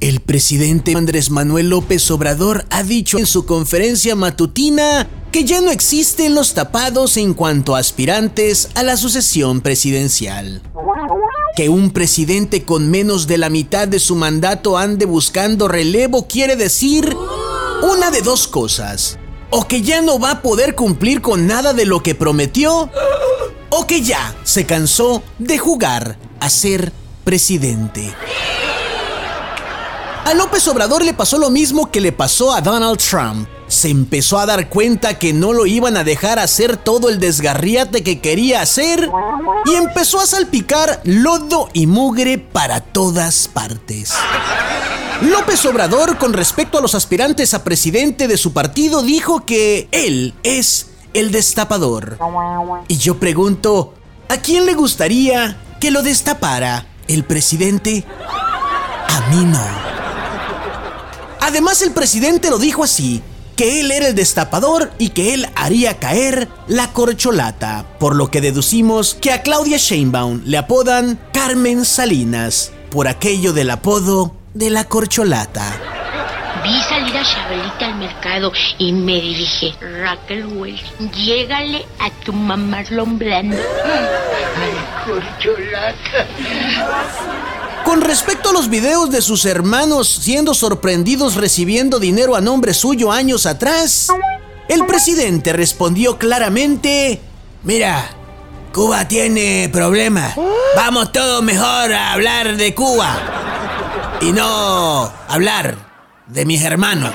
El presidente Andrés Manuel López Obrador ha dicho en su conferencia matutina que ya no existen los tapados en cuanto a aspirantes a la sucesión presidencial. Que un presidente con menos de la mitad de su mandato ande buscando relevo quiere decir una de dos cosas. O que ya no va a poder cumplir con nada de lo que prometió, o que ya se cansó de jugar a ser presidente. A López Obrador le pasó lo mismo que le pasó a Donald Trump. Se empezó a dar cuenta que no lo iban a dejar hacer todo el desgarriate que quería hacer y empezó a salpicar lodo y mugre para todas partes. López Obrador, con respecto a los aspirantes a presidente de su partido, dijo que él es el destapador. Y yo pregunto, ¿a quién le gustaría que lo destapara? ¿El presidente? A mí no. Además, el presidente lo dijo así, que él era el destapador y que él haría caer la corcholata, por lo que deducimos que a Claudia Sheinbaum le apodan Carmen Salinas, por aquello del apodo de la corcholata. Vi salir a Chabelita al mercado y me dije, Raquel Welch, llégale a tu mamá. Ay, corcholata. Con respecto a los videos de sus hermanos siendo sorprendidos recibiendo dinero a nombre suyo años atrás, el presidente respondió claramente, mira, Cuba tiene problemas. Vamos todos mejor a hablar de Cuba y no hablar de mis hermanos.